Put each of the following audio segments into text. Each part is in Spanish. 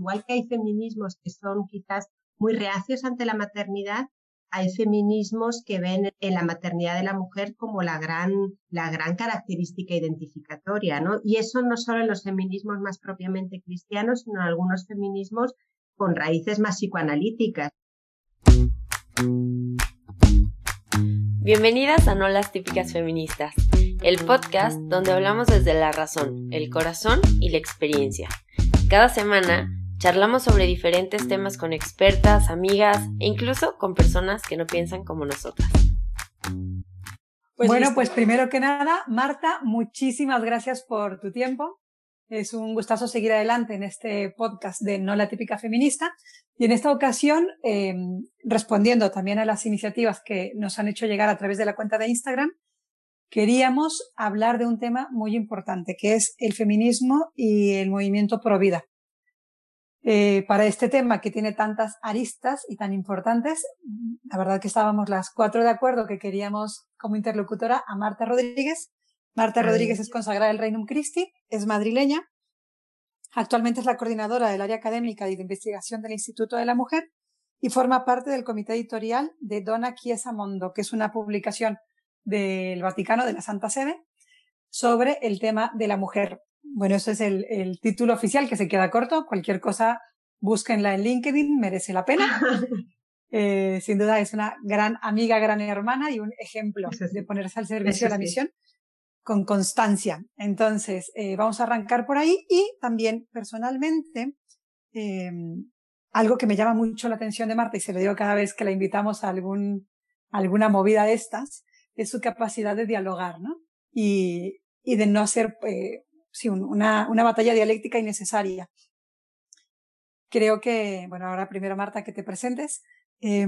Igual que hay feminismos que son quizás muy reacios ante la maternidad, hay feminismos que ven en la maternidad de la mujer como la gran, la gran característica identificatoria, ¿no? Y eso no solo en los feminismos más propiamente cristianos, sino en algunos feminismos con raíces más psicoanalíticas. Bienvenidas a No las típicas feministas, el podcast donde hablamos desde la razón, el corazón y la experiencia. Cada semana Charlamos sobre diferentes temas con expertas, amigas e incluso con personas que no piensan como nosotras. Pues bueno, pues primero que nada, Marta, muchísimas gracias por tu tiempo. Es un gustazo seguir adelante en este podcast de No la típica feminista. Y en esta ocasión, em, respondiendo también a las iniciativas que nos han hecho llegar a través de la cuenta de Instagram, queríamos hablar de un tema muy importante, que es el feminismo y el movimiento pro vida. Eh, para este tema que tiene tantas aristas y tan importantes, la verdad que estábamos las cuatro de acuerdo que queríamos como interlocutora a Marta Rodríguez. Marta Rodríguez es consagrada del Reino Christi, es madrileña, actualmente es la coordinadora del área académica y de investigación del Instituto de la Mujer y forma parte del comité editorial de Dona Chiesa Mondo, que es una publicación del Vaticano, de la Santa Sede, sobre el tema de la mujer. Bueno, ese es el, el, título oficial que se queda corto. Cualquier cosa, búsquenla en LinkedIn, merece la pena. eh, sin duda es una gran amiga, gran hermana y un ejemplo de ponerse al servicio de la misión con constancia. Entonces, eh, vamos a arrancar por ahí y también personalmente, eh, algo que me llama mucho la atención de Marta y se lo digo cada vez que la invitamos a algún, alguna movida de estas, es su capacidad de dialogar, ¿no? Y, y de no ser eh, sí, una, una batalla dialéctica innecesaria. Creo que, bueno, ahora primero Marta, que te presentes. Eh,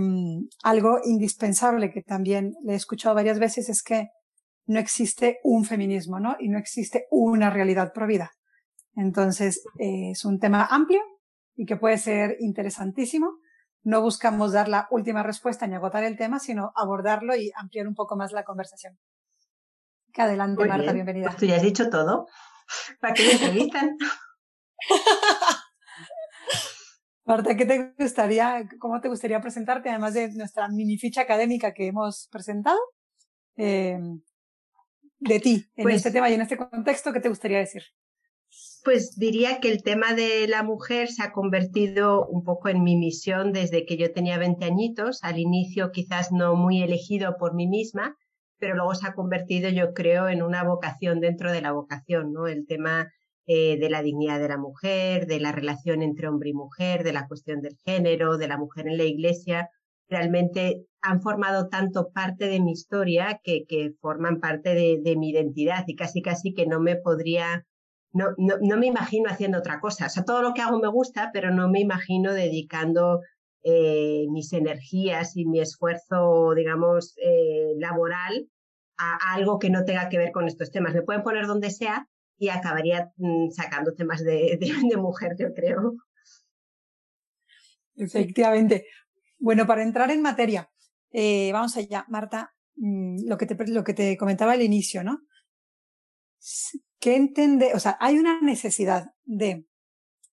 algo indispensable que también le he escuchado varias veces es que no existe un feminismo, ¿no? Y no existe una realidad provida. Entonces, eh, es un tema amplio y que puede ser interesantísimo. No buscamos dar la última respuesta ni agotar el tema, sino abordarlo y ampliar un poco más la conversación. Que adelante, Marta, bienvenida. Pues tú ya has dicho todo. ¿Para qué me entrevistan? Marta, ¿qué te gustaría, cómo te gustaría presentarte, además de nuestra mini ficha académica que hemos presentado? Eh, de ti, en pues este tema y en este contexto, ¿qué te gustaría decir? Pues diría que el tema de la mujer se ha convertido un poco en mi misión desde que yo tenía 20 añitos, al inicio quizás no muy elegido por mí misma, pero luego se ha convertido, yo creo, en una vocación dentro de la vocación, ¿no? El tema eh, de la dignidad de la mujer, de la relación entre hombre y mujer, de la cuestión del género, de la mujer en la iglesia, realmente han formado tanto parte de mi historia que, que forman parte de, mi identidad y casi casi que no me podría, no, no, no, me imagino haciendo otra cosa. O sea, todo lo que hago me gusta, pero no me imagino dedicando eh, mis energías y mi esfuerzo, digamos, eh, laboral a, algo que no tenga que ver con estos temas. Me pueden poner donde sea y acabaría mm, sacando temas de, mujer, yo creo. Efectivamente. Bueno, para entrar en materia, eh, vamos allá, Marta, mm, lo que te, lo que te comentaba al inicio, ¿no? ¿Qué entiende? O sea, hay una necesidad de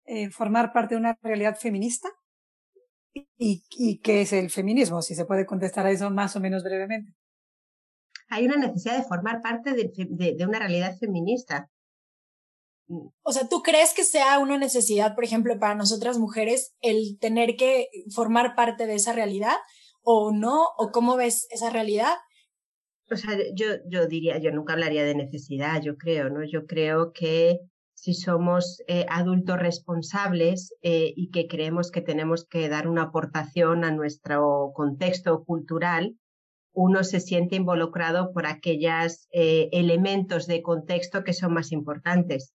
eh, formar parte de una realidad feminista ¿Y, ¿Y qué es el feminismo? Si se puede contestar a eso más o menos brevemente. Hay una necesidad de formar parte de, de, de una realidad feminista. O sea, ¿tú crees que sea una necesidad, por ejemplo, para nosotras mujeres el tener que formar parte de esa realidad o no? ¿O cómo ves esa realidad? O sea, yo, yo diría, yo nunca hablaría de necesidad, yo creo, ¿no? Yo creo que si somos eh, adultos responsables eh, y que creemos que tenemos que dar una aportación a nuestro contexto cultural, uno se siente involucrado por aquellos eh, elementos de contexto que son más importantes.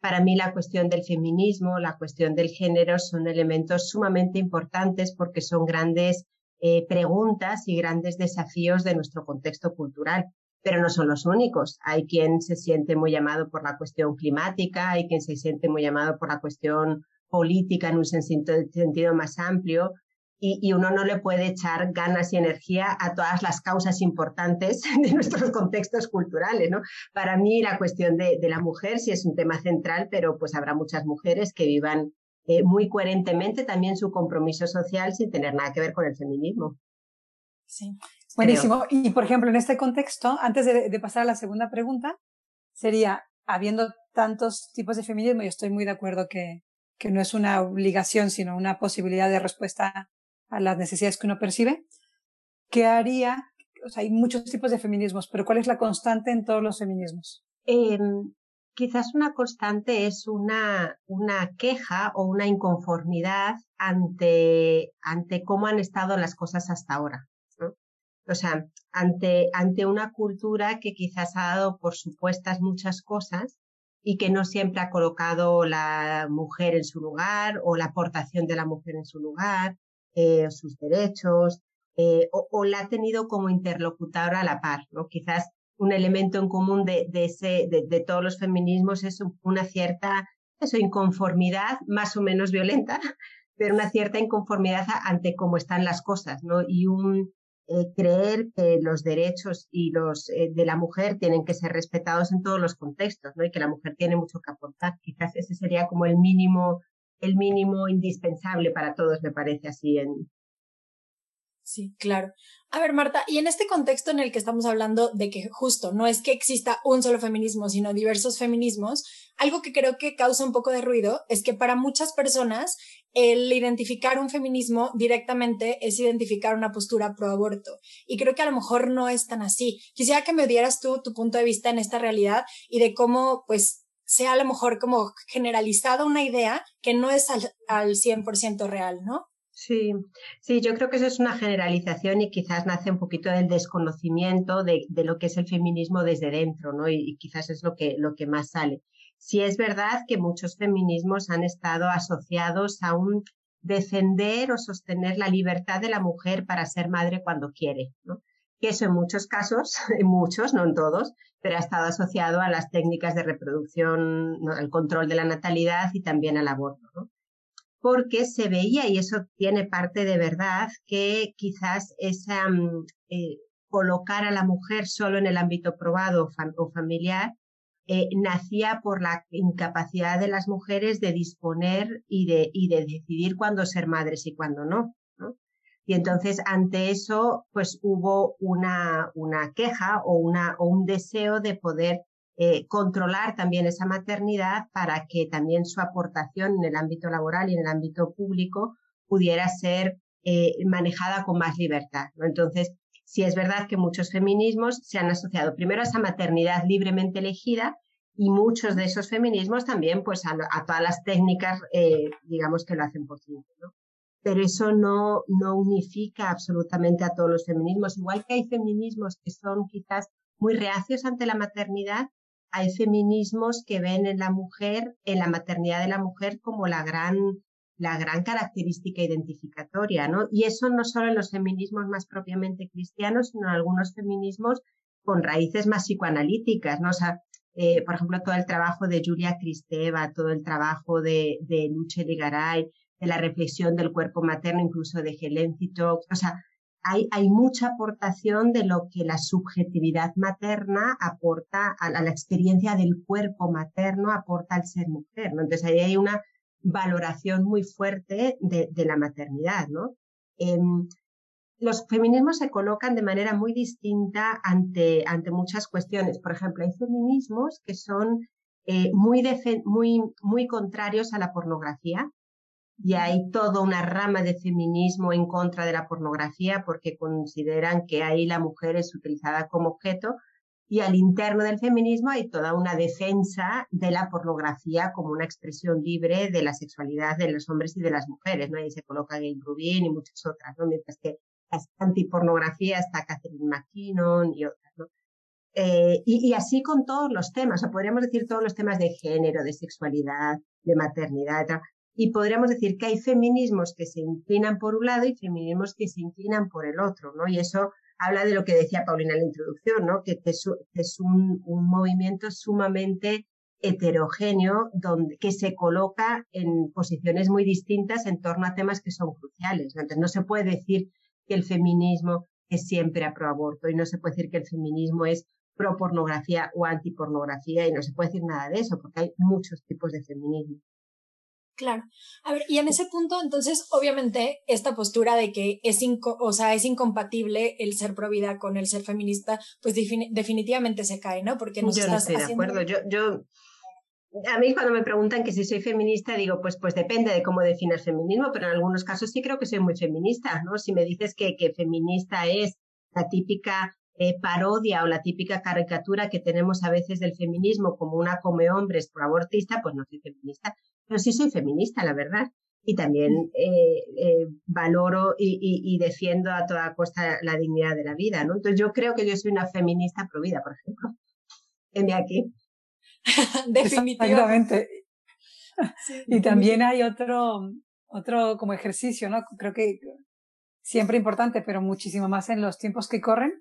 Para mí la cuestión del feminismo, la cuestión del género son elementos sumamente importantes porque son grandes eh, preguntas y grandes desafíos de nuestro contexto cultural pero no son los únicos. Hay quien se siente muy llamado por la cuestión climática, hay quien se siente muy llamado por la cuestión política en un sentido más amplio, y, y, uno no le puede echar ganas y energía a todas las causas importantes de nuestros contextos culturales, ¿no? Para mí la cuestión de, de la mujer sí es un tema central, pero pues habrá muchas mujeres que vivan eh, muy coherentemente también su compromiso social sin tener nada que ver con el feminismo. Sí, buenísimo. Y por ejemplo, en este contexto, antes de, pasar a la segunda pregunta, sería, habiendo tantos tipos de feminismo, y estoy muy de acuerdo que, que no es una obligación, sino una posibilidad de respuesta a las necesidades que uno percibe, ¿qué haría? O sea, hay muchos tipos de feminismos, pero ¿cuál es la constante en todos los feminismos? Em, quizás una constante es una, una queja o una inconformidad ante, ante cómo han estado las cosas hasta ahora. O sea, ante, ante una cultura que quizás ha dado por supuestas muchas cosas y que no siempre ha colocado la mujer en su lugar o la aportación de la mujer en su lugar, eh, sus derechos, eh, o, la ha tenido como interlocutora a la par, ¿no? Quizás un elemento en común de, de todos los feminismos es una cierta eso, inconformidad, más o menos violenta, pero una cierta inconformidad ante cómo están las cosas, ¿no? Y un, eh, creer que los derechos y los eh, de la mujer tienen que ser respetados en todos los contextos, ¿no? Y que la mujer tiene mucho que aportar. Quizás ese sería como el mínimo, el mínimo indispensable para todos, me parece así en, Sí, claro. A ver, Marta, y en este contexto en el que estamos hablando de que justo no es que exista un solo feminismo, sino diversos feminismos, algo que creo que causa un poco de ruido es que para muchas personas el identificar un feminismo directamente es identificar una postura pro aborto. Y creo que a lo mejor no es tan así. Quisiera que me dieras tú tu punto de vista en esta realidad y de cómo, pues, sea a lo mejor como generalizada una idea que no es al, al 100% real, ¿no? Sí, sí, yo creo que eso es una generalización y quizás nace un poquito del desconocimiento de, de lo que es el feminismo desde dentro, ¿no? Y, quizás es lo que, lo que más sale. Sí es verdad que muchos feminismos han estado asociados a un defender o sostener la libertad de la mujer para ser madre cuando quiere, ¿no? Que eso en muchos casos, en muchos, no en todos, pero ha estado asociado a las técnicas de reproducción, al control de la natalidad y también al aborto, ¿no? porque se veía, y eso tiene parte de verdad, que quizás esa, mm, eh, colocar a la mujer solo en el ámbito probado o, familiar eh, nacía por la incapacidad de las mujeres de disponer y de, y de decidir cuándo ser madres y cuándo no. Y entonces ante eso, pues hubo una, una queja o, una, o un deseo de poder eh, controlar también esa maternidad para que también su aportación en el ámbito laboral y en el ámbito público pudiera ser eh, manejada con más libertad. Entonces, sí es verdad que muchos feminismos se han asociado primero a esa maternidad libremente elegida y muchos de esos feminismos también pues a, todas las técnicas, eh, digamos, que lo hacen posible. ¿no? Pero eso no, no unifica absolutamente a todos los feminismos. Igual que hay feminismos que son quizás muy reacios ante la maternidad, hay feminismos que ven en la mujer, en la maternidad de la mujer como la gran, la gran característica identificatoria, ¿no? Y eso no solo en los feminismos más propiamente cristianos, sino en algunos feminismos con raíces más psicoanalíticas, ¿no? O sea, eh, por ejemplo, todo el trabajo de Julia Kristeva, todo el trabajo de, de Garay, de la reflexión del cuerpo materno, incluso de Helen o sea, hay, mucha aportación de lo que la subjetividad materna aporta a la, experiencia del cuerpo materno, aporta al ser mujer, ¿no? Entonces ahí hay una valoración muy fuerte de, la maternidad, ¿no? Em, los feminismos se colocan de manera muy distinta ante, ante muchas cuestiones. Por ejemplo, hay feminismos que son eh, muy, muy, muy contrarios a la pornografía, y hay toda una rama de feminismo en contra de la pornografía porque consideran que ahí la mujer es utilizada como objeto y al interno del feminismo hay toda una defensa de la pornografía como una expresión libre de la sexualidad de los hombres y de las mujeres, ¿no? Ahí se coloca Gail Rubin y muchas otras, ¿no? Mientras que la antipornografía está Catherine McKinnon y otras, ¿no? Eh, y, y, así con todos los temas, o podríamos decir todos los temas de género, de sexualidad, de maternidad, y podríamos decir que hay feminismos que se inclinan por un lado y feminismos que se inclinan por el otro, ¿no? Y eso habla de lo que decía Paulina en la introducción, ¿no? Que, es, un, movimiento sumamente heterogéneo donde, que se coloca en posiciones muy distintas en torno a temas que son cruciales. Entonces, no se puede decir que el feminismo es siempre a pro aborto y no se puede decir que el feminismo es pro pornografía o antipornografía y no se puede decir nada de eso porque hay muchos tipos de feminismo. Claro. A ver, y en ese punto, entonces, obviamente, esta postura de que es, o sea, es incompatible el ser pro vida con el ser feminista, pues definitivamente se cae, ¿no? Porque nos yo no estoy de acuerdo. Yo, yo, a mí cuando me preguntan que si soy feminista, digo, pues, pues depende de cómo definas feminismo, pero en algunos casos sí creo que soy muy feminista, ¿no? Si me dices que, que feminista es la típica eh, parodia o la típica caricatura que tenemos a veces del feminismo como una come hombres por abortista, pues no soy feminista pero sí soy feminista, la verdad. Y también mm. eh, eh, valoro y, defiendo a toda costa la dignidad de la vida, ¿no? Entonces yo creo que yo soy una feminista pro vida, por ejemplo. En aquí. Definitivamente. y también hay otro, otro como ejercicio, ¿no? Creo que siempre importante, pero muchísimo más en los tiempos que corren,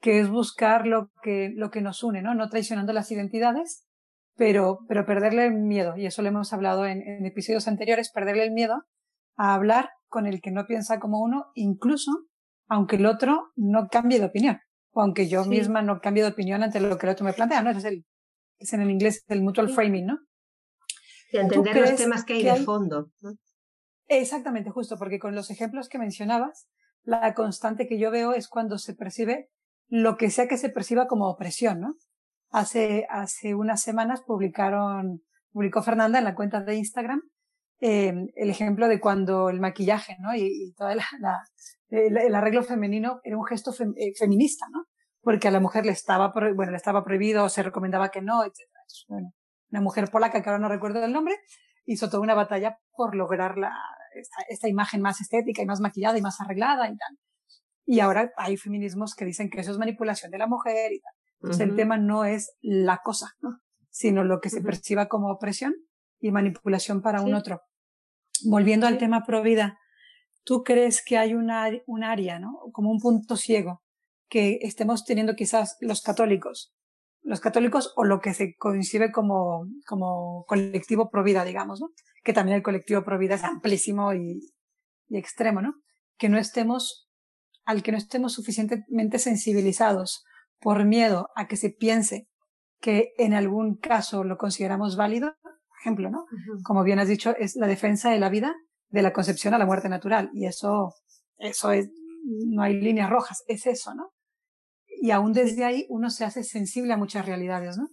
que es buscar lo que, lo que nos une, ¿no? No traicionando las identidades, pero, pero perderle el miedo, y eso lo hemos hablado en, en episodios anteriores, perderle el miedo a hablar con el que no piensa como uno, incluso aunque el otro no cambie de opinión, o aunque yo misma no cambie de opinión ante lo que el otro me plantea, ¿no? Es, el, es en el inglés el mutual framing, ¿no? Y entender los temas que hay de fondo. Exactamente, justo, porque con los ejemplos que mencionabas, la constante que yo veo es cuando se percibe lo que sea que se perciba como opresión, ¿no? Hace, hace unas semanas publicaron, publicó Fernanda en la cuenta de Instagram em, el ejemplo de cuando el maquillaje, ¿no? Y, y todo la, el, arreglo femenino era un gesto eh, feminista, ¿no? Porque a la mujer le estaba, bueno, le estaba prohibido, se recomendaba que no, etc. Una mujer polaca que ahora no recuerdo el nombre, hizo toda una batalla por lograr la, esta, esta, imagen más estética y más maquillada y más arreglada y tal. Y ahora hay feminismos que dicen que eso es manipulación de la mujer y tal. Entonces el tema no es la cosa, ¿no? sino lo que se perciba como opresión y manipulación para un otro. Volviendo al tema pro vida, ¿tú crees que hay una, un área, ¿no? como un punto ciego que estemos teniendo quizás los católicos? Los católicos o lo que se coincide como, como colectivo pro vida, digamos, ¿no? Que también el colectivo pro vida es amplísimo y, y extremo, ¿no? Que no estemos, al que no estemos suficientemente sensibilizados por miedo a que se piense que en algún caso lo consideramos válido, por ejemplo, ¿no? Como bien has dicho, es la defensa de la vida de la concepción a la muerte natural. Y eso, eso es, no hay líneas rojas, es eso, ¿no? Y aún desde ahí uno se hace sensible a muchas realidades, ¿no?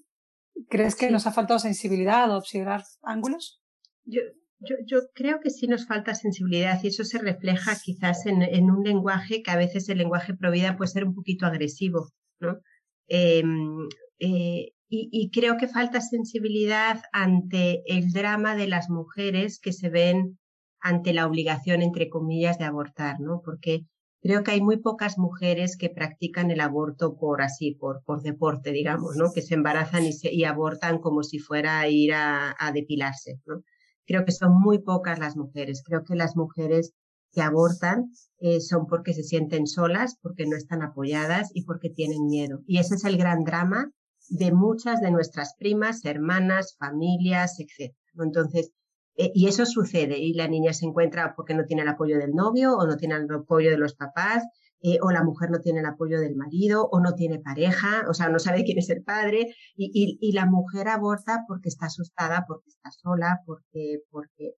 ¿Crees que nos ha faltado sensibilidad o observar ángulos? Yo, yo, yo, creo que sí nos falta sensibilidad y eso se refleja quizás en, en un lenguaje que a veces el lenguaje provida puede ser un poquito agresivo. ¿No? Em, eh, y, creo que falta sensibilidad ante el drama de las mujeres que se ven ante la obligación, entre comillas, de abortar, ¿no? Porque creo que hay muy pocas mujeres que practican el aborto por así, por, por deporte, digamos, ¿no? Que se embarazan y, se, abortan como si fuera ir a, a depilarse, ¿no? Creo que son muy pocas las mujeres. Creo que las mujeres que abortan eh, son porque se sienten solas, porque no están apoyadas y porque tienen miedo. Y ese es el gran drama de muchas de nuestras primas, hermanas, familias, etc. Entonces, eh, y eso sucede y la niña se encuentra porque no tiene el apoyo del novio o no tiene el apoyo de los papás eh, o la mujer no tiene el apoyo del marido o no tiene pareja, o sea, no sabe quién es el padre y, y, la mujer aborta porque está asustada, porque está sola, porque, porque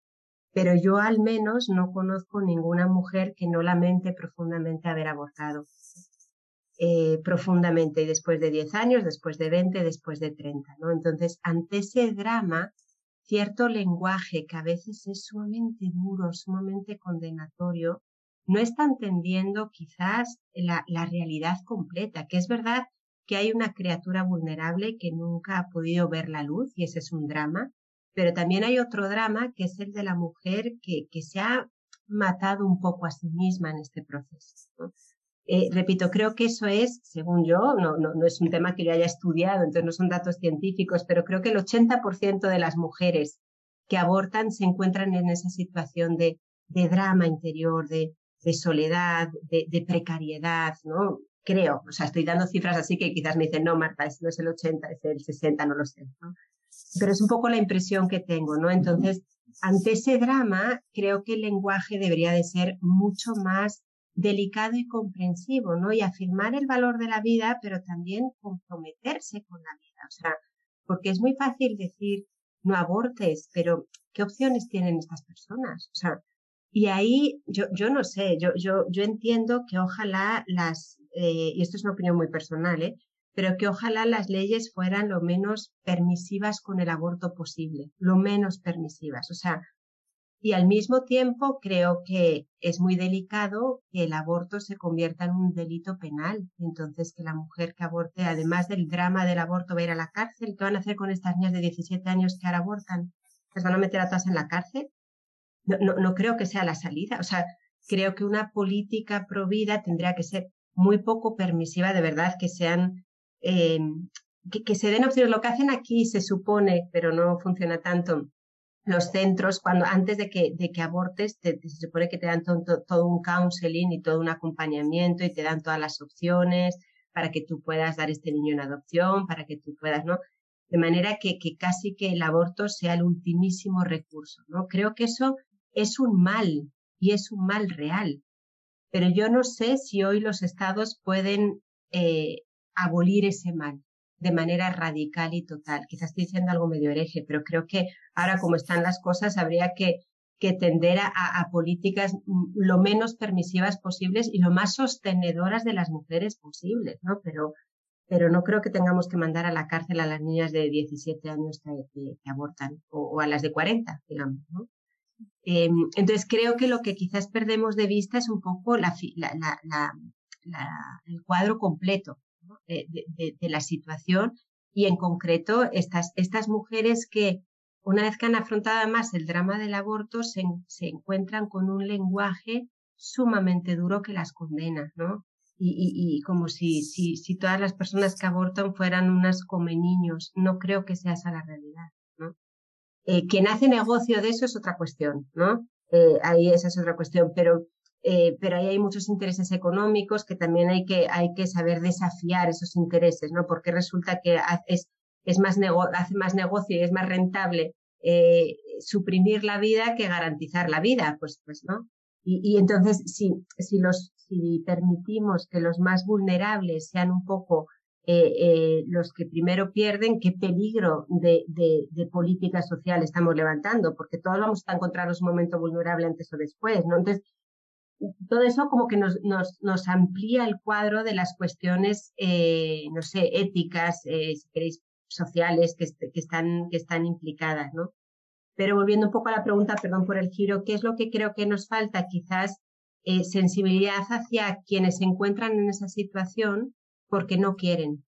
pero yo al menos no conozco ninguna mujer que no lamente profundamente haber abortado. Eh, profundamente después de 10 años, después de 20, después de 30, ¿no? Entonces, ante ese drama, cierto lenguaje que a veces es sumamente duro, sumamente condenatorio, no está entendiendo quizás la, la realidad completa, que es verdad que hay una criatura vulnerable que nunca ha podido ver la luz y ese es un drama, pero también hay otro drama que es el de la mujer que, que se ha matado un poco a sí misma en este proceso. Eh, repito, creo que eso es, según yo, no, no, no, es un tema que yo haya estudiado, entonces no son datos científicos, pero creo que el 80% de las mujeres que abortan se encuentran en esa situación de, de drama interior, de, de soledad, de, precariedad, ¿no? Creo, o sea, estoy dando cifras así que quizás me dicen, no, Marta, no es el 80, es el 60, no lo sé. ¿no? Pero es un poco la impresión que tengo, ¿no? Entonces, ante ese drama, creo que el lenguaje debería de ser mucho más delicado y comprensivo, ¿no? Y afirmar el valor de la vida, pero también comprometerse con la vida, o sea, porque es muy fácil decir no abortes, pero ¿qué opciones tienen estas personas? O sea, y ahí yo, yo no sé, yo, yo, yo entiendo que ojalá las, eh, y esto es una opinión muy personal, ¿eh? Pero que ojalá las leyes fueran lo menos permisivas con el aborto posible, lo menos permisivas. O sea, y al mismo tiempo creo que es muy delicado que el aborto se convierta en un delito penal. Entonces, que la mujer que aborte, además del drama del aborto, va a ir a la cárcel. ¿Qué van a hacer con estas niñas de 17 años que ahora abortan? ¿Les van a meter a todas en la cárcel? No, no, no creo que sea la salida. O sea, creo que una política pro vida tendría que ser muy poco permisiva, de verdad, que sean, eh, que, se den opciones. Lo que hacen aquí se supone, pero no funciona tanto, los centros, cuando antes de que, de que abortes, se supone que te dan todo, un counseling y todo un acompañamiento y te dan todas las opciones para que tú puedas dar este niño en adopción, para que tú puedas, ¿no? De manera que, que casi que el aborto sea el ultimísimo recurso, ¿no? Creo que eso es un mal y es un mal real. Pero yo no sé si hoy los estados pueden eh, abolir ese mal de manera radical y total. Quizás estoy diciendo algo medio hereje, pero creo que ahora como están las cosas habría que, que tender a, políticas lo menos permisivas posibles y lo más sostenedoras de las mujeres posibles, ¿no? Pero, pero no creo que tengamos que mandar a la cárcel a las niñas de 17 años que, abortan o, a las de 40, digamos. Eh, entonces creo que lo que quizás perdemos de vista es un poco la, el cuadro completo de, de, la situación y en concreto estas, estas mujeres que una vez que han afrontado además el drama del aborto se, se encuentran con un lenguaje sumamente duro que las condena, ¿no? Y, y, como si, si, si todas las personas que abortan fueran unas come niños. No creo que sea esa la realidad. Eh, quien hace negocio de eso es otra cuestión, ¿no? Eh, ahí esa es otra cuestión, pero, eh, pero ahí hay muchos intereses económicos que también hay que, hay que saber desafiar esos intereses, ¿no? Porque resulta que es, es más hace más negocio y es más rentable eh, suprimir la vida que garantizar la vida, pues, pues, ¿no? Y, entonces, si, si los, si permitimos que los más vulnerables sean un poco eh, los que primero pierden, qué peligro de, de, de, política social estamos levantando, porque todos vamos a encontrarnos un momento vulnerable antes o después, ¿no? Entonces, todo eso como que nos, nos, nos amplía el cuadro de las cuestiones, eh, no sé, éticas, eh, si queréis, sociales que, que, están, que están implicadas, ¿no? Pero volviendo un poco a la pregunta, perdón por el giro, ¿qué es lo que creo que nos falta? Quizás eh, sensibilidad hacia quienes se encuentran en esa situación porque no quieren.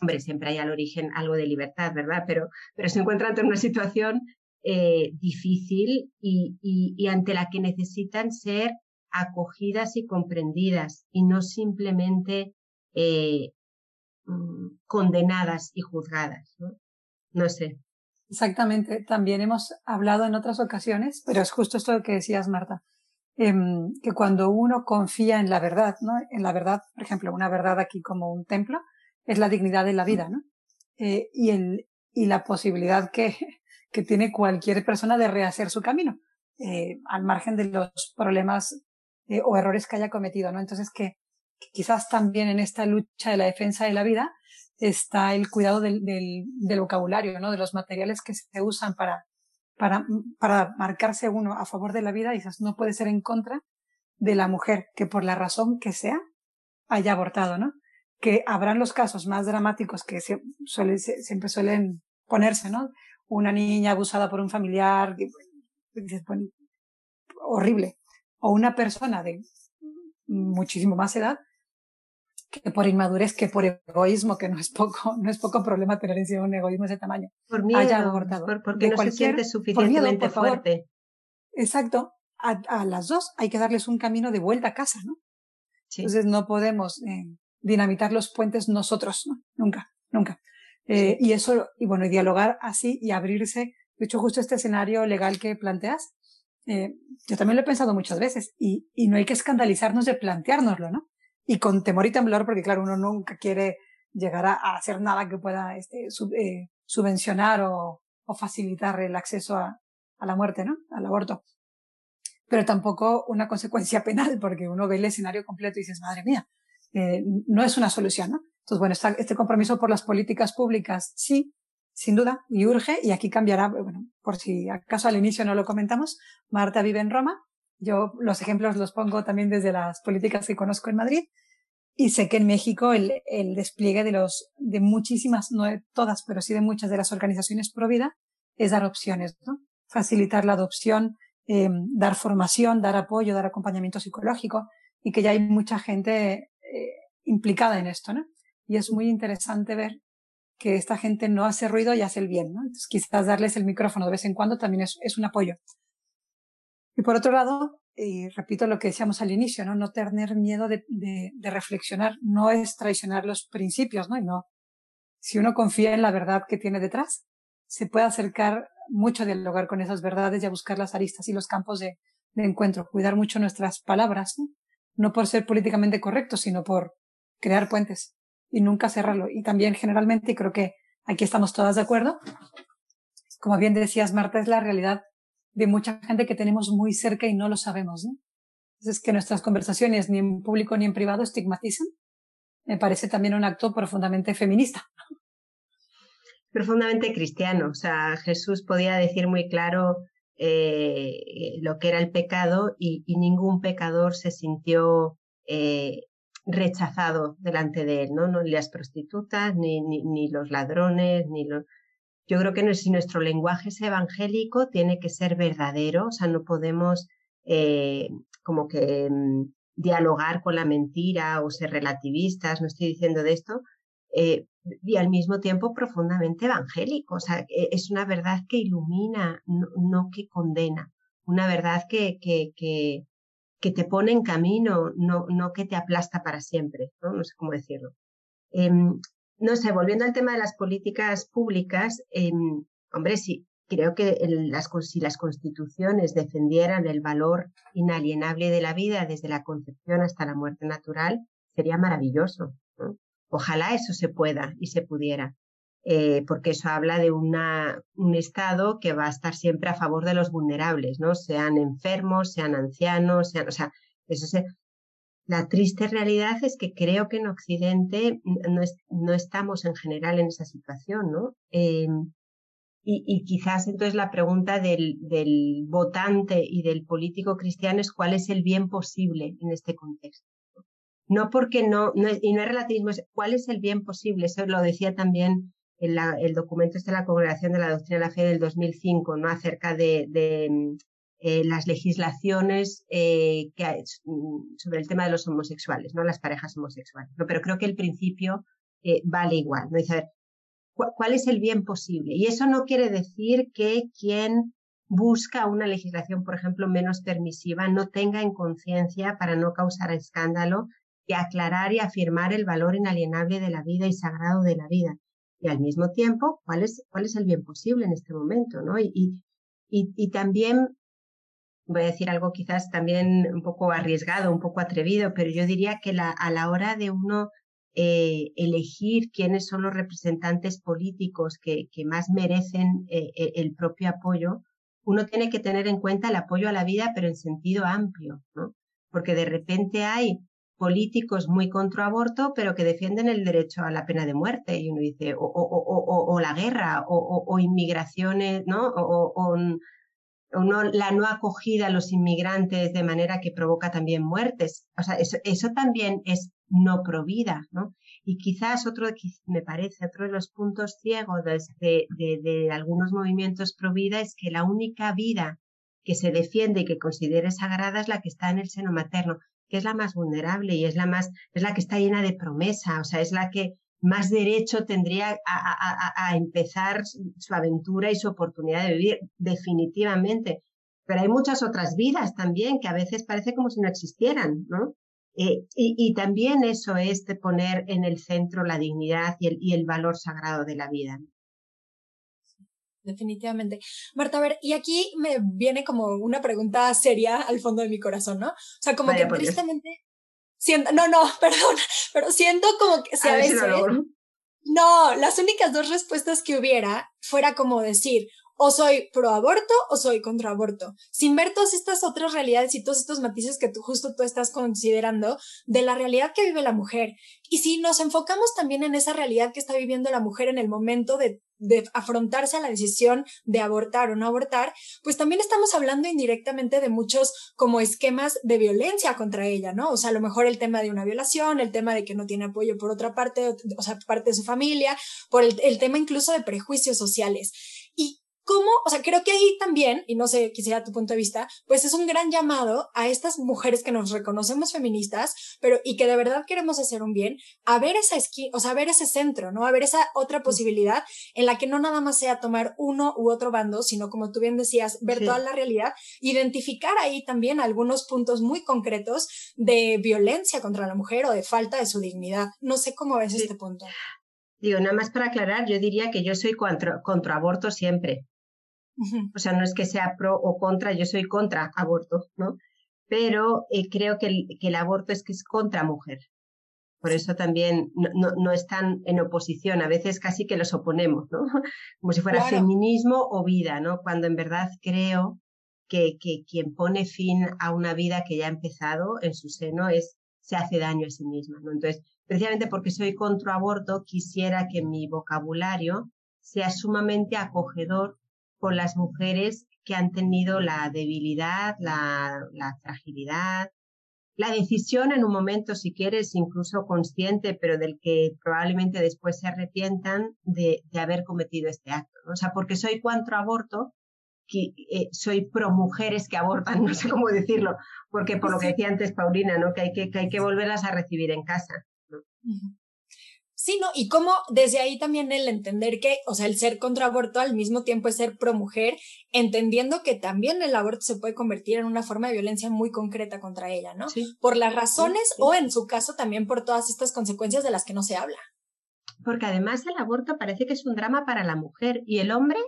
Hombre, siempre hay al origen algo de libertad, ¿verdad? Pero, pero se encuentran en una situación eh, difícil y, y, y, ante la que necesitan ser acogidas y comprendidas y no simplemente eh, mm, condenadas y juzgadas. ¿no? sé. Exactamente. También hemos hablado en otras ocasiones, pero es justo esto que decías, Marta, Em, que cuando uno confía en la verdad, ¿no? En la verdad, por ejemplo, una verdad aquí como un templo, es la dignidad de la vida, ¿no? Eh, y, el, y la posibilidad que, que tiene cualquier persona de rehacer su camino, eh, al margen de los problemas eh, o errores que haya cometido, ¿no? Entonces que, quizás también en esta lucha de la defensa de la vida está el cuidado del, del, vocabulario, ¿no? De los materiales que se usan para, para, para marcarse uno a favor de la vida, dices, no puede ser en contra de la mujer que por la razón que sea haya abortado, ¿no? Que habrán los casos más dramáticos que siempre suelen ponerse, ¿no? Una niña abusada por un familiar, bueno, horrible. O una persona de muchísimo más edad que por inmadurez, que por egoísmo, que no es poco, no es poco problema tener encima un egoísmo de ese tamaño. Por miedo, haya abortado. Por, porque no se siente suficientemente fuerte. Exacto. A, a, las dos hay que darles un camino de vuelta a casa, ¿no? Sí. Entonces no podemos eh, dinamitar los puentes nosotros, ¿no? Nunca, nunca. Eh, sí. Y eso, y bueno, y dialogar así y abrirse. De hecho, justo este escenario legal que planteas, eh, yo también lo he pensado muchas veces y, y no hay que escandalizarnos de planteárnoslo, ¿no? y con temor y temblor, porque claro, uno nunca quiere llegar a, a hacer nada que pueda este, sub, eh, subvencionar o, o, facilitar el acceso a, a, la muerte, ¿no? Al aborto. Pero tampoco una consecuencia penal, porque uno ve el escenario completo y dices, madre mía, eh, no es una solución, ¿no? Entonces, bueno, este compromiso por las políticas públicas, sí, sin duda, y urge, y aquí cambiará, bueno, por si acaso al inicio no lo comentamos, Marta vive en Roma, yo los ejemplos los pongo también desde las políticas que conozco en Madrid, y sé que en México el, el despliegue de los, de muchísimas, no de todas, pero sí de muchas de las organizaciones pro vida, es dar opciones, ¿no? Facilitar la adopción, eh, dar formación, dar apoyo, dar acompañamiento psicológico, y que ya hay mucha gente eh, implicada en esto, ¿no? Y es muy interesante ver que esta gente no hace ruido y hace el bien. Entonces quizás darles el micrófono de vez en cuando también es, un apoyo. Y por otro lado, y repito lo que decíamos al inicio, ¿no? Tener miedo de, reflexionar, no es traicionar los principios. Y no. Si uno confía en la verdad que tiene detrás, se puede acercar mucho del hogar con esas verdades y a buscar las aristas y los campos de, de encuentro, cuidar mucho nuestras palabras, ¿no? no por ser políticamente correctos, sino por crear puentes y nunca cerrarlo. Y también generalmente, creo que aquí estamos todas de acuerdo, como bien decías, Marta, es la realidad de mucha gente que tenemos muy cerca y no lo sabemos. ¿no? Entonces, que nuestras conversaciones ni en público ni en privado estigmatizan, me parece también un acto profundamente feminista. Profundamente cristiano. O sea, Jesús podía decir muy claro eh, lo que era el pecado y, y ningún pecador se sintió eh, rechazado delante de él, ¿no? Ni las prostitutas, ni, ni, los ladrones, ni los... Yo creo que si nuestro lenguaje es evangélico, tiene que ser verdadero, o sea, no podemos eh, como que mm, dialogar con la mentira o ser relativistas, no estoy diciendo de esto, eh, y al mismo tiempo profundamente evangélico. O sea, e, es una verdad que ilumina, no, no que condena, una verdad que, que, que, te pone en camino, no, no que te aplasta para siempre, ¿no? No sé cómo decirlo. Eh, no sé, volviendo al tema de las políticas públicas, eh, hombre, sí, creo que las, si las constituciones defendieran el valor inalienable de la vida desde la concepción hasta la muerte natural, sería maravilloso. Ojalá eso se pueda y se pudiera, eh, porque eso habla de una, un Estado que va a estar siempre a favor de los vulnerables, ¿no? Sean enfermos, sean ancianos, sean, o sea, eso se, la triste realidad es que creo que en Occidente no, es, no estamos en general en esa situación, ¿no? Eh, y, y, quizás entonces la pregunta del, del votante y del político cristiano es cuál es el bien posible en este contexto no porque no, no es, y no es relativismo, es cuál es el bien posible. Eso lo decía también en la, el documento este de la Congregación de la Doctrina de la Fe del 2005, ¿no? Acerca de, de eh, las legislaciones eh, que mm, sobre el tema de los homosexuales, ¿no? Las parejas homosexuales. Pero creo que el principio eh, vale igual, ¿no? Dice, a ver, ¿cuál es el bien posible? Y eso no quiere decir que quien busca una legislación, por ejemplo, menos permisiva, no tenga en conciencia para no causar escándalo y aclarar y afirmar el valor inalienable de la vida y sagrado de la vida. Y al mismo tiempo, ¿cuál es, cuál es el bien posible en este momento? ¿no? Y, y, y también, voy a decir algo quizás también un poco arriesgado, un poco atrevido, pero yo diría que la, a la hora de uno eh, elegir quiénes son los representantes políticos que, que más merecen eh, el propio apoyo, uno tiene que tener en cuenta el apoyo a la vida, pero en sentido amplio, ¿no? Porque de repente hay políticos muy contra aborto, pero que defienden el derecho a la pena de muerte. Y uno dice, o, la guerra, o, inmigraciones, ¿no? O, la no acogida a los inmigrantes de manera que provoca también muertes. O sea, eso, eso también es no provida, ¿no? Y quizás otro, me parece, otro de los puntos ciegos de, de, de algunos movimientos pro vida es que la única vida que se defiende y que considere sagrada es la que está en el seno materno que es la más vulnerable y es la más, es la que está llena de promesa, o sea, es la que más derecho tendría a, empezar su aventura y su oportunidad de vivir, definitivamente. Pero hay muchas otras vidas también que a veces parece como si no existieran, ¿no? Eh, y, también eso es de poner en el centro la dignidad y el valor sagrado de la vida definitivamente. Marta, a ver, y aquí me viene como una pregunta seria al fondo de mi corazón, ¿no? O sea, como que tristemente siento, no, no, perdón, pero siento como que si a, a veces no, las únicas dos respuestas que hubiera fuera como decir, o soy pro aborto o soy contra aborto, sin ver todas estas otras realidades y todos estos matices que tú justo tú estás considerando de la realidad que vive la mujer. Y si nos enfocamos también en esa realidad que está viviendo la mujer en el momento de de afrontarse a la decisión de abortar o no abortar, pues también estamos hablando indirectamente de muchos como esquemas de violencia contra ella, ¿no? O sea, a lo mejor el tema de una violación, el tema de que no tiene apoyo por otra parte, o sea, parte de su familia, por el, el tema incluso de prejuicios sociales. ¿Cómo? O sea, creo que ahí también, y no sé, quisiera tu punto de vista, pues es un gran llamado a estas mujeres que nos reconocemos feministas, pero y que de verdad queremos hacer un bien, a ver esa esquina, o sea, a ver ese centro, ¿no? A ver esa otra posibilidad en la que no nada más sea tomar uno u otro bando, sino como tú bien decías, ver toda la realidad, identificar ahí también algunos puntos muy concretos de violencia contra la mujer o de falta de su dignidad. No sé cómo ves este punto. Digo, nada más para aclarar, yo diría que yo soy contra, contra aborto siempre. O sea, no es que sea pro o contra, yo soy contra aborto, ¿no? Pero eh, creo que el, que el aborto es que es contra mujer. Por eso también no, no, no, están en oposición, a veces casi que los oponemos, ¿no? Como si fuera feminismo o vida, ¿no? Cuando en verdad creo que, que quien pone fin a una vida que ya ha empezado en su seno es se hace daño a sí misma, ¿no? Entonces, precisamente porque soy contra aborto, quisiera que mi vocabulario sea sumamente acogedor con las mujeres que han tenido la debilidad, la, fragilidad, la decisión en un momento, si quieres, incluso consciente, pero del que probablemente después se arrepientan de, haber cometido este acto. O sea, porque soy cuanto aborto, que, eh, soy pro mujeres que abortan, no sé cómo decirlo, porque por lo que decía antes Paulina, ¿no? que, hay que, que hay que volverlas a recibir en casa. Sí, ¿no? Y cómo desde ahí también el entender que, o sea, el ser contra aborto al mismo tiempo es ser pro mujer, entendiendo que también el aborto se puede convertir en una forma de violencia muy concreta contra ella, ¿no? Sí. Por las razones o en su caso también por todas estas consecuencias de las que no se habla. Porque además el aborto parece que es un drama para la mujer y el hombre,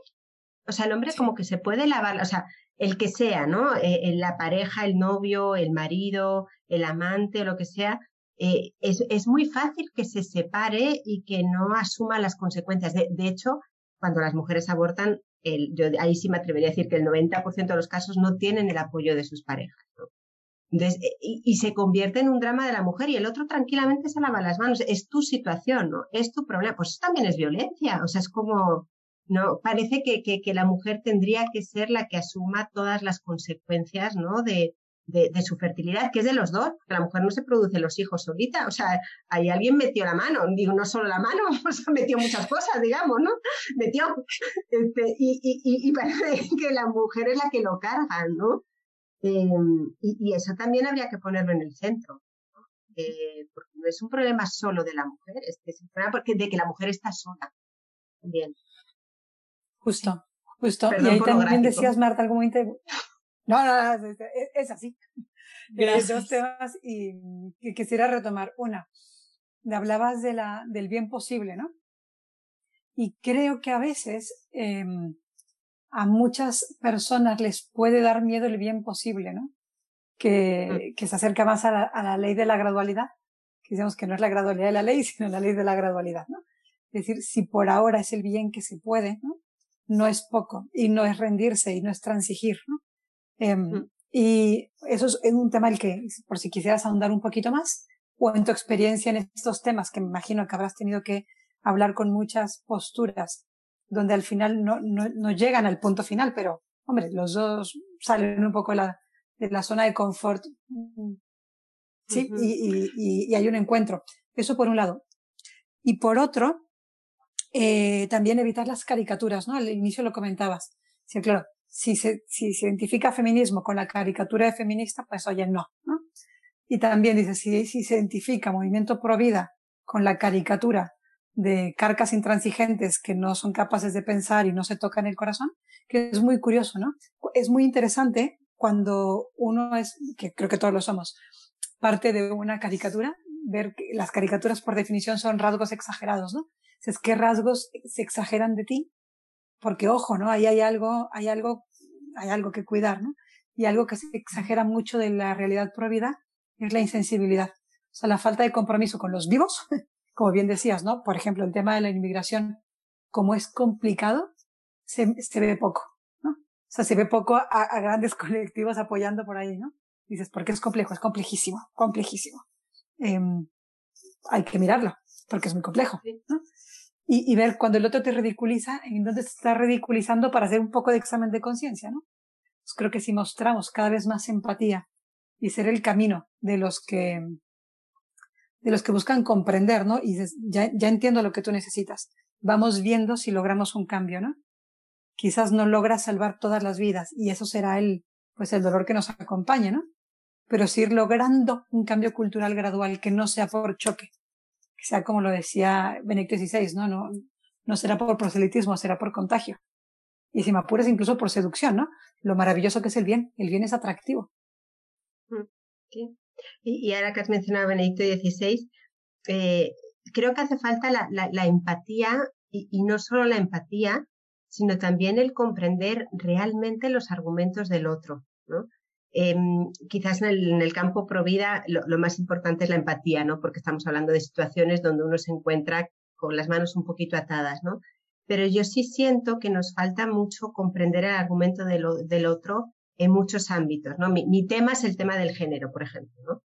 o sea, el hombre como que se puede lavar, o sea, el que sea, ¿no? Eh, la pareja, el novio, el marido, el amante, o lo que sea, eh, es, es, muy fácil que se separe y que no asuma las consecuencias. De, de hecho, cuando las mujeres abortan, el, yo ahí sí me atrevería a decir que el 90% de los casos no tienen el apoyo de sus parejas. eh, y, se convierte en un drama de la mujer y el otro tranquilamente se lava las manos. Es tu situación. Es tu problema. Pues eso también es violencia. O sea, es como, no, parece que, que, que la mujer tendría que ser la que asuma todas las consecuencias, ¿no? De, de, de, su fertilidad, que es de los dos, que la mujer no se produce los hijos solita, o sea, ahí alguien metió la mano, digo, no solo la mano, o sea, metió muchas cosas, digamos, ¿no? Metió, este, y, y, y, parece que la mujer es la que lo carga, ¿no? Eh, y, y, eso también habría que ponerlo en el centro, ¿no? Eh, porque no es un problema solo de la mujer, es, es un problema porque, de que la mujer está sola, también. Justo, justo. y ahí también decías, Marta, algo muy, no, no, no es, así. Gracias. dos temas y que quisiera retomar. Una, hablabas de la, del bien posible, ¿no? Y creo que a veces eh, a muchas personas les puede dar miedo el bien posible, ¿no? Que, que se acerca más a la, a la ley de la gradualidad, que decimos que no es la gradualidad de la ley, sino la ley de la gradualidad, ¿no? Es decir, si por ahora es el bien que se puede, ¿no? No es poco, y no es rendirse, y no es transigir, ¿no? Eh, y eso es un tema el que, por si quisieras ahondar un poquito más, o en tu experiencia en estos temas, que me imagino que habrás tenido que hablar con muchas posturas, donde al final no, no, no llegan al punto final, pero, hombre, los dos salen un poco de la, de la zona de confort. Sí, y, y, y, hay un encuentro. Eso por un lado. Y por otro, eh, también evitar las caricaturas, ¿no? Al inicio lo comentabas. Sí, claro, si se, si se identifica feminismo con la caricatura de feminista, pues oye, no, ¿no? Y también dice, si, si se identifica movimiento pro vida con la caricatura de carcas intransigentes que no son capaces de pensar y no se tocan el corazón, que es muy curioso, ¿no? Es muy interesante cuando uno es, que creo que todos lo somos, parte de una caricatura, ver que las caricaturas por definición son rasgos exagerados, ¿no? Es que rasgos se exageran de ti porque ojo, ¿no? Ahí hay algo, hay algo, hay algo que cuidar, ¿no? Y algo que se exagera mucho de la realidad vida es la insensibilidad. O sea, la falta de compromiso con los vivos, como bien decías, ¿no? Por ejemplo, el tema de la inmigración, como es complicado, se, se ve poco, ¿no? O sea, se ve poco a, a grandes colectivos apoyando por ahí, ¿no? Dices, porque es complejo, es complejísimo, complejísimo. Eh, hay que mirarlo, porque es muy complejo, ¿no? Y, ver cuando el otro te ridiculiza, en dónde te está ridiculizando para hacer un poco de examen de conciencia, ¿no? Pues creo que si mostramos cada vez más empatía y ser el camino de los que de los que buscan comprender, ¿no? Y ya, ya entiendo lo que tú necesitas. Vamos viendo si logramos un cambio, ¿no? Quizás no logras salvar todas las vidas y eso será el, pues el dolor que nos acompañe, ¿no? Pero si ir logrando un cambio cultural gradual que no sea por choque, que sea como lo decía Benedicto XVI, ¿no? No, no será por proselitismo, será por contagio. Y si me apuras incluso por seducción, ¿no? Lo maravilloso que es el bien. El bien es atractivo. Mm. Y, ahora que has mencionado a Benedicto XVI, eh, creo que hace falta la, la, empatía y, y, no solo la empatía, sino también el comprender realmente los argumentos del otro, ¿no? Em, quizás en el, campo pro vida lo, lo, más importante es la empatía, ¿no? Porque estamos hablando de situaciones donde uno se encuentra con las manos un poquito atadas, ¿no? Pero yo sí siento que nos falta mucho comprender el argumento de lo, del otro en muchos ámbitos, ¿no? Mi, tema es el tema del género, por ejemplo.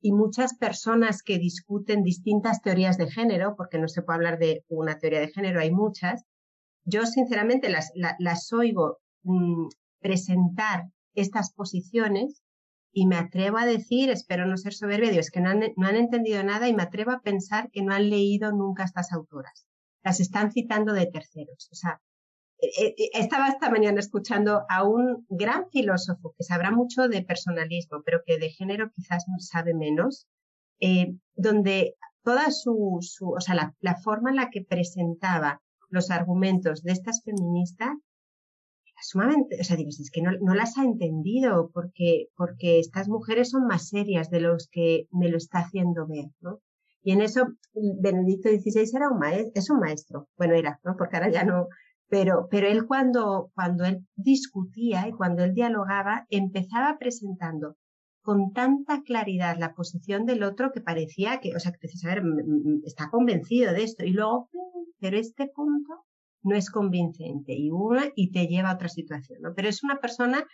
Y muchas personas que discuten distintas teorías de género, porque no se puede hablar de una teoría de género, hay muchas, yo sinceramente las, las, oigo mm, presentar estas posiciones y me atrevo a decir, espero no ser soberbia, es que no han, no han entendido nada y me atrevo a pensar que no han leído nunca estas autoras. Las están citando de terceros. O sea, eh, eh, estaba esta mañana escuchando a un gran filósofo que sabrá mucho de personalismo, pero que de género quizás no sabe menos, eh, donde toda su, su o sea, la, forma en la que presentaba los argumentos de estas feministas sumamente, o sea, digo, es que no, las ha entendido porque, porque estas mujeres son más serias de los que me lo está haciendo ver, ¿no? Y en eso, Benedicto XVI era un maestro, es un maestro, bueno, era, ¿no? Porque ahora ya no, pero, pero él cuando, cuando él discutía y cuando él dialogaba, empezaba presentando con tanta claridad la posición del otro que parecía que, o sea, que dices, a ver, está convencido de esto. Y luego, pero este punto no es convincente y una y te lleva a otra situación, ¿no? Pero es una persona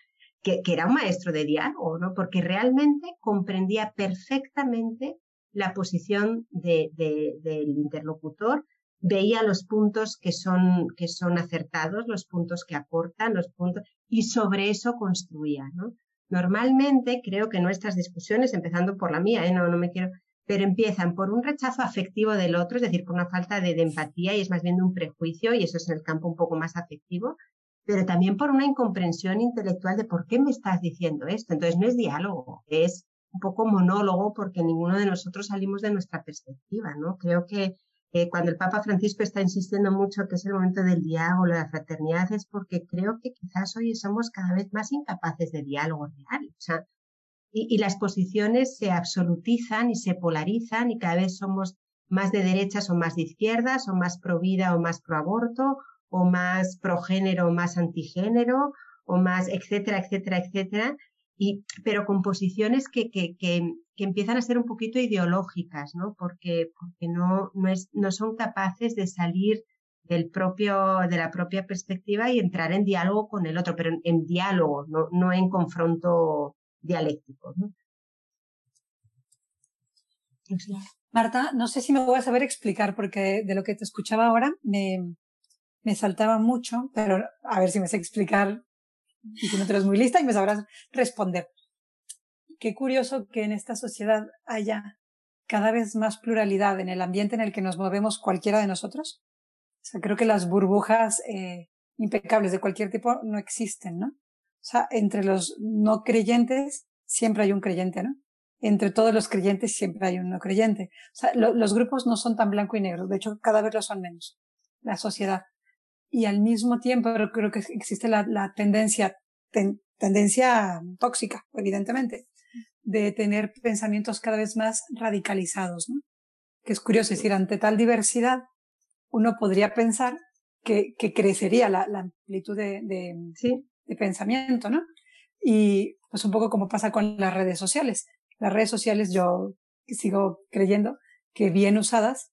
que, que era un maestro de diálogo, ¿no? Porque realmente comprendía perfectamente la posición de, de, del interlocutor, veía los puntos que son, que son acertados, los puntos que aportan, los puntos, y sobre eso construía, ¿no? Normalmente creo que nuestras discusiones, empezando por la mía, ¿eh? no, no me quiero, pero empiezan por un rechazo afectivo del otro, es decir, por una falta de, empatía y es más bien un prejuicio, y eso es en el campo un poco más afectivo, pero también por una incomprensión intelectual de por qué me estás diciendo esto. Entonces no es diálogo, es un poco monólogo porque ninguno de nosotros salimos de nuestra perspectiva, ¿no? Creo que eh, cuando el Papa Francisco está insistiendo mucho que es el momento del diálogo, la fraternidad, es porque creo que quizás hoy somos cada vez más incapaces de diálogo real. O sea, y, las posiciones se absolutizan y se polarizan y cada vez somos más de derechas o más de izquierdas o más pro vida o más pro aborto o más progénero o más antigénero o más etcétera, etcétera, etcétera. Y, pero con posiciones que, que, que, que empiezan a ser un poquito ideológicas, ¿no? Porque, porque no, no, es, no son capaces de salir del propio, de la propia perspectiva y entrar en diálogo con el otro, pero en, en diálogo, no, no en confronto dialécticos. ¿no? Marta, no sé si me voy a saber explicar porque de lo que te escuchaba ahora me, me saltaba mucho, pero a ver si me sé explicar y tú no eres muy lista y me sabrás responder. Qué curioso que en esta sociedad haya cada vez más pluralidad en el ambiente en el que nos movemos cualquiera de nosotros. O sea, creo que las burbujas eh, impecables de cualquier tipo no existen, ¿no? O sea, entre los no creyentes siempre hay un creyente, ¿no? Entre todos los creyentes siempre hay un no creyente. O sea, los grupos no son tan blanco y negro, de hecho cada vez lo son menos, la sociedad. Y al mismo tiempo creo que existe la, tendencia, tendencia tóxica, evidentemente, de tener pensamientos cada vez más radicalizados, ¿no? Que es curioso, decir, ante tal diversidad, uno podría pensar que, que crecería la, la amplitud de, de, sí de pensamiento, ¿no? Y pues un poco como pasa con las redes sociales. Las redes sociales yo sigo creyendo que bien usadas,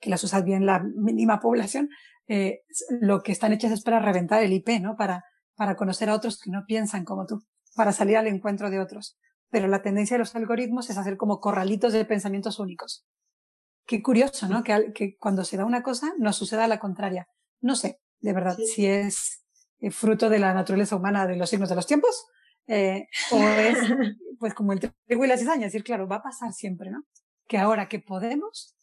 que las usa bien la mínima población, eh, lo que están hechas es para reventar el IP, ¿no? Para, para conocer a otros que no piensan como tú, para salir al encuentro de otros. Pero la tendencia de los algoritmos es hacer como corralitos de pensamientos únicos. qué curioso, ¿no? Que, que cuando se da una cosa nos suceda la contraria. No sé, de verdad, si es fruto de la naturaleza humana de los signos de los tiempos eh, o es pues como el trigo y la cizaña, es decir, claro, va a pasar siempre, ¿no? Que ahora que podemos,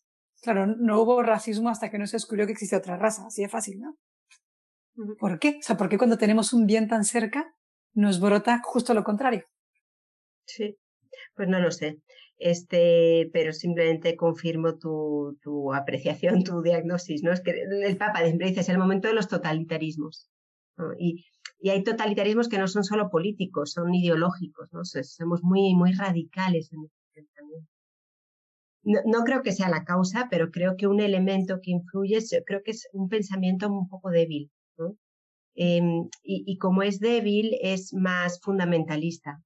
claro, no hubo racismo hasta que no se descubrió que existe otra raza, así de fácil, ¿no? ¿Por qué? O sea, ¿por qué cuando tenemos un bien tan cerca nos brota justo lo contrario? Sí, pues no lo sé. Este, pero simplemente confirmo tu, tu apreciación, tu diagnosis, ¿no? Es que el Papa siempre dice, es el momento de los totalitarismos. Y, y, hay totalitarismos que no son solo políticos, son ideológicos, ¿no? somos muy, muy radicales en el pensamiento. No, no, creo que sea la causa, pero creo que un elemento que influye, creo que es un pensamiento un poco débil, ¿no? Eh, y, y, como es débil, es más fundamentalista.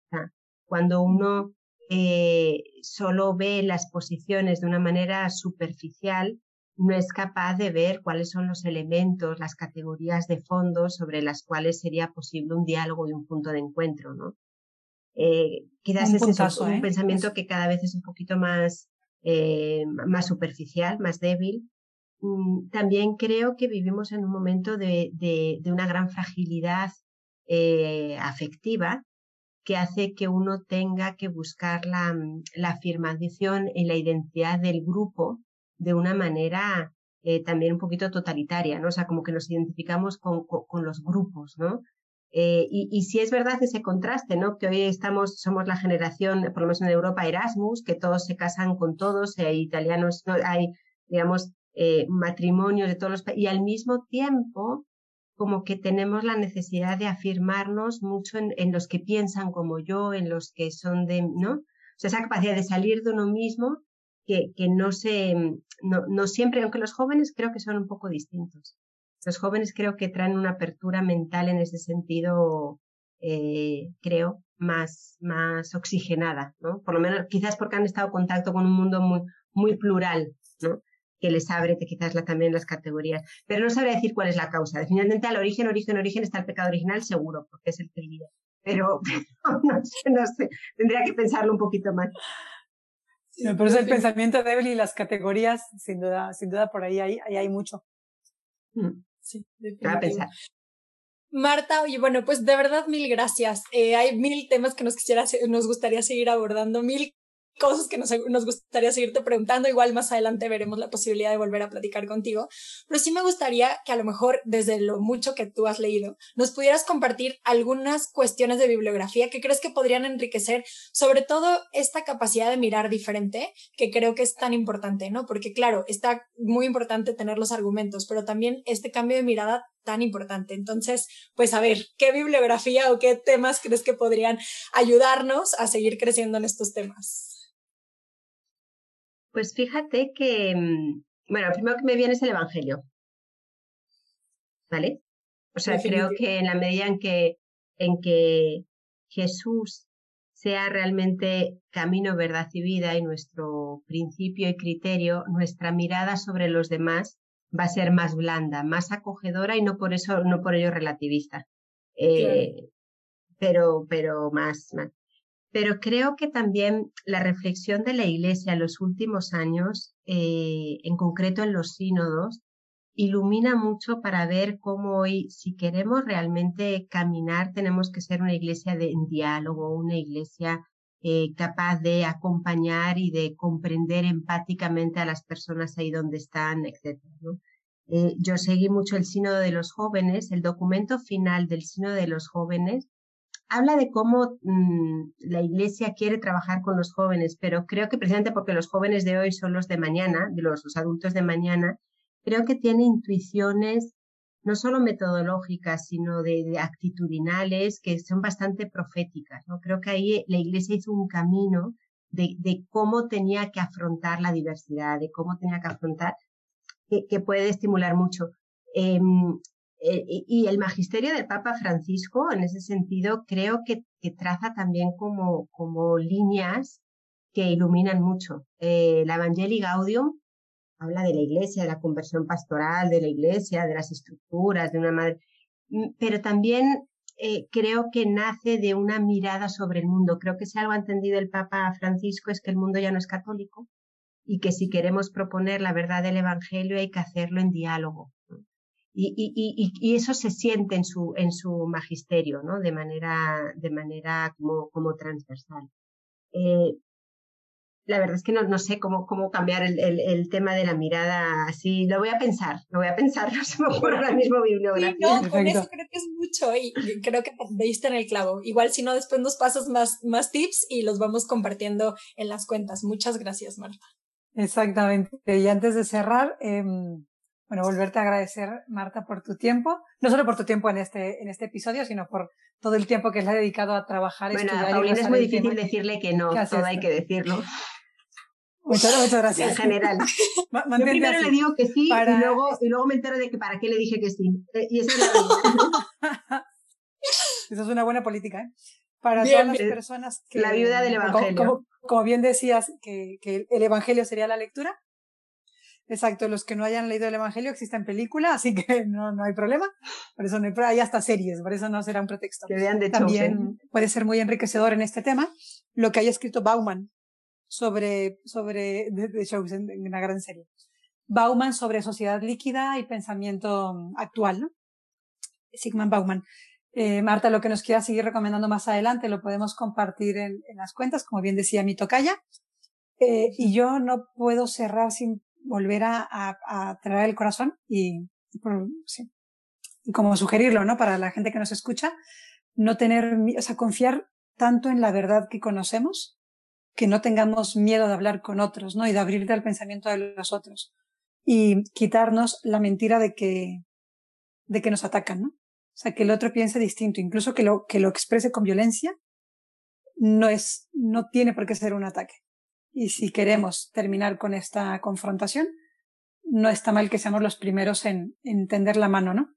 Cuando uno eh, solo ve las posiciones de una manera superficial, no es capaz de ver cuáles son los elementos, las categorías de fondo sobre las cuales sería posible un diálogo y un punto de encuentro, ¿no? Eh, quizás es un ¿eh? pensamiento que cada vez es un poquito más, eh, más superficial, más débil. Mm, también creo que vivimos en un momento de, de, de una gran fragilidad afectiva que hace que uno tenga que buscar la, mm, la afirmación en la identidad del grupo de una manera eh, también un poquito totalitaria, ¿no? O sea, como que nos identificamos con, con, los grupos, ¿no? Eh, y, y si es verdad ese contraste, ¿no? Que hoy estamos, somos la generación, por lo menos en Europa, Erasmus, que todos se casan con todos, hay italianos, no, hay, digamos, eh, matrimonios de todos los países, y al mismo tiempo, como que tenemos la necesidad de afirmarnos mucho en, en, los que piensan como yo, en los que son de, ¿no? O sea, esa capacidad de salir de uno mismo que, no se, no, no siempre, aunque los jóvenes creo que son un poco distintos. Los jóvenes creo que traen una apertura mental en ese sentido, eh, creo, más, más oxigenada, ¿no? Por lo menos, quizás porque han estado en contacto con un mundo muy, muy plural, ¿no? Que les abre quizás la, también las categorías. Pero no sabría decir cuál es la causa. Definitivamente al origen, origen, origen está el pecado original, seguro, porque es el que Pero no sé, no sé. Tendría que pensarlo un poquito más. Sí, pero es el pensamiento débil y las categorías, sin duda, sin duda por ahí hay, ahí hay mucho. Mm. Sí, pensar. Marta, oye, bueno, pues de verdad mil gracias. Eh, hay mil temas que nos quisiera, nos gustaría seguir abordando, mil cosas que nos, nos, gustaría seguirte preguntando. Igual más adelante veremos la posibilidad de volver a platicar contigo. Pero sí me gustaría que a lo mejor, desde lo mucho que tú has leído, nos pudieras compartir algunas cuestiones de bibliografía que crees que podrían enriquecer, sobre todo esta capacidad de mirar diferente, que creo que es tan importante, ¿no? Porque claro, está muy importante tener los argumentos, pero también este cambio de mirada tan importante. Entonces, pues a ver, ¿qué bibliografía o qué temas crees que podrían ayudarnos a seguir creciendo en estos temas? Pues fíjate que, mm, bueno, lo primero que me viene es el Evangelio. ¿Vale? O sea, creo que en la medida en que, en que Jesús sea realmente camino, verdad y vida y nuestro principio y criterio, nuestra mirada sobre los demás va a ser más blanda, más acogedora y no por eso, no por ello relativista. Eh, pero, pero más, más. Pero creo que también la reflexión de la Iglesia en los últimos años, eh, en concreto en los sínodos, ilumina mucho para ver cómo hoy, si queremos realmente caminar, tenemos que ser una iglesia de, en diálogo, una iglesia eh, capaz de acompañar y de comprender empáticamente a las personas ahí donde están, etc. Eh, yo seguí mucho el sínodo de los jóvenes, el documento final del sínodo de los jóvenes habla de cómo mmm, la Iglesia quiere trabajar con los jóvenes, pero creo que precisamente porque los jóvenes de hoy son los de mañana, de los, adultos de mañana, creo que tiene intuiciones no solo metodológicas, sino de, actitudinales que son bastante proféticas. ¿no? Creo que ahí la Iglesia hizo un camino de, cómo tenía que afrontar la diversidad, de cómo tenía que afrontar, que, puede estimular mucho. Eh, y el magisterio del Papa Francisco, en ese sentido, creo que, traza también como, como líneas que iluminan mucho. Eh, la Evangelii Gaudium habla de la iglesia, de la conversión pastoral de la iglesia, de las estructuras, de una madre, mm, pero también eh, creo que nace de una mirada sobre el mundo. Creo que si algo ha entendido el Papa Francisco es que el mundo ya no es católico, y que si queremos proponer la verdad del Evangelio hay que hacerlo en diálogo. Y, y, y, eso se siente en su, en su magisterio, ¿no? De manera, de manera como, como transversal. Eh, la verdad es que no, no sé cómo, cómo cambiar el, el, el, tema de la mirada así. Lo voy a pensar, lo voy a pensar, no se me ocurre ahora mismo bibliografía. no, con eso creo que es mucho y creo que te en el clavo. Igual si no, después nos pasas más, más tips y los vamos compartiendo en las cuentas. Muchas gracias, Marta. Exactamente. Y antes de cerrar, eh, bueno, volverte a agradecer, Marta, por tu tiempo. No solo por tu tiempo en este, en este episodio, sino por todo el tiempo que le ha dedicado a trabajar. Bueno, a Paulina es muy difícil decirle que no, todo hay que decirlo. Muchas, muchas gracias. En general. Yo primero le digo que sí y, luego, y luego me entero de que para qué le dije que sí. Eh, y esa es la Esa es una buena política, ¿eh? Para todas las personas que... La viuda del Evangelio. Como, bien decías, que, que, el Evangelio sería la lectura. Exacto, los que no hayan leído el Evangelio existen películas, así que no, no hay problema. Por eso no hay, hay hasta series, por eso no será un pretexto. Que vean de También puede ser muy enriquecedor en este tema lo que haya escrito Bauman, sobre, sobre, de, shows en, una gran serie. Bauman sobre sociedad líquida y pensamiento mm, actual, ¿no? Sigmund Bauman. Eh, Marta, lo que nos quiera seguir recomendando más adelante lo podemos compartir en, en las cuentas, como bien decía mi tocaya. Eh, y yo no puedo cerrar sin volver a, a, traer el corazón y, sí, y como sugerirlo, ¿no? Para la gente que nos escucha, no tener, o sea, confiar tanto en la verdad que conocemos que no tengamos miedo de hablar con otros, ¿no? Y de abrirte al pensamiento de los otros. Y quitarnos la mentira de que, de que nos atacan, ¿no? O sea, que el otro piense distinto, incluso que lo, que lo exprese con violencia, no es, no tiene por qué ser un ataque. Y si queremos terminar con esta confrontación, no está mal que seamos los primeros en, en tender la mano, ¿no?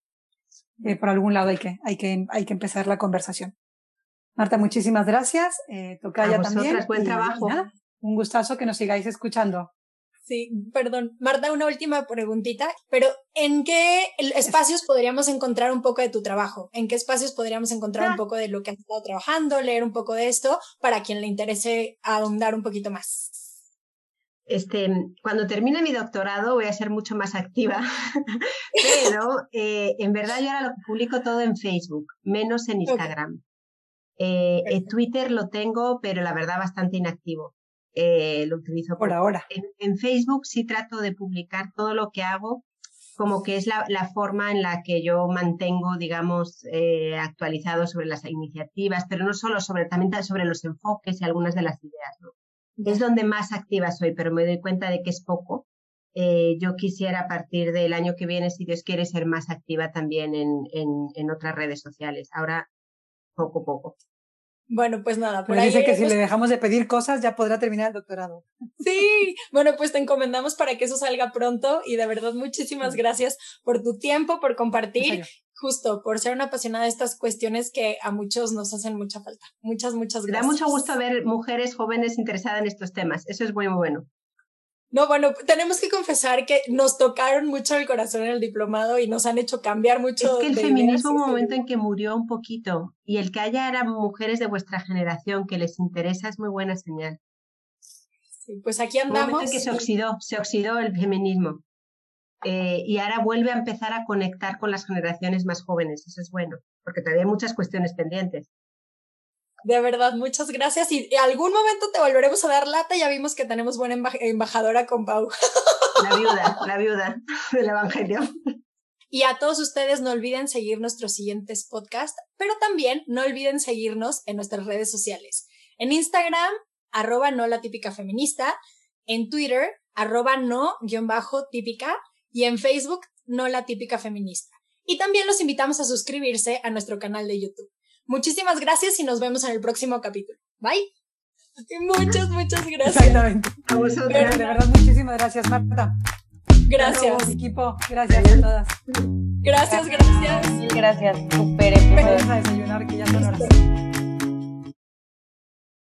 Eh, por algún lado hay que, hay que, hay que empezar la conversación. Marta, muchísimas gracias. Eh, Tocaya también. Buen trabajo. un gustazo que nos sigáis escuchando. Sí, perdón. Marta, una última preguntita, pero ¿en qué espacios podríamos encontrar un poco de tu trabajo? ¿En qué espacios podríamos encontrar un ah. poco de lo que has estado trabajando, leer un poco de esto, para quien le interese ahondar un poquito más? Este, cuando termine mi doctorado voy a ser mucho más activa, pero eh, en verdad yo ahora lo publico todo en Facebook, menos en Instagram. Eh, eh, Twitter lo tengo, pero la verdad bastante inactivo. Eh, lo utilizo por ahora. En, Facebook sí trato de publicar todo lo que hago, como que es la, forma en la que yo mantengo, digamos, eh, actualizado sobre las iniciativas, pero no solo sobre, también sobre los enfoques y algunas de las ideas. ¿no? Es donde más activa soy, pero me doy cuenta de que es poco. yo quisiera a partir del año que viene, si Dios quiere, ser más activa también en, en, en otras redes sociales. Ahora poco a poco. Bueno, pues nada, por ahí. Dice que si le dejamos de pedir cosas ya podrá terminar el doctorado. Sí, bueno, pues te encomendamos para que eso salga pronto y de verdad muchísimas gracias por tu tiempo, por compartir, justo por ser una apasionada de estas cuestiones que a muchos nos hacen mucha falta. Muchas, muchas gracias. Da mucho gusto ver mujeres jóvenes interesadas en estos temas. Eso es muy, muy bueno. No, bueno, tenemos que confesar que nos tocaron mucho el corazón en el diplomado y nos han hecho cambiar mucho. Es que el feminismo un momento en que murió un poquito y el que haya eran mujeres de vuestra generación que les interesa es muy buena señal. Sí, pues aquí andamos. Un momento en que se oxidó, se oxidó el feminismo. Eh, y ahora vuelve a empezar a conectar con las generaciones más jóvenes. Eso es bueno, porque todavía hay muchas cuestiones pendientes. De verdad, muchas gracias. Y en algún momento te volveremos a dar lata. Ya vimos que tenemos buena embajadora con Pau. La viuda, la viuda del Evangelio. Y a todos ustedes no olviden seguir nuestros siguientes podcasts, pero también no olviden seguirnos en nuestras redes sociales. En Instagram, arroba no la típica feminista, en Twitter, arroba no guion bajo típica, y en Facebook, no la típica feminista. Y también los invitamos a suscribirse a nuestro canal de YouTube. Muchísimas gracias y nos vemos en el próximo capítulo. Bye. muchas, muchas gracias. Exactamente. A vosotros. De verdad, muchísimas gracias, Marta. Gracias. equipo. Gracias a todas. Gracias, gracias. Gracias. Super episodio. a desayunar, que ya son horas.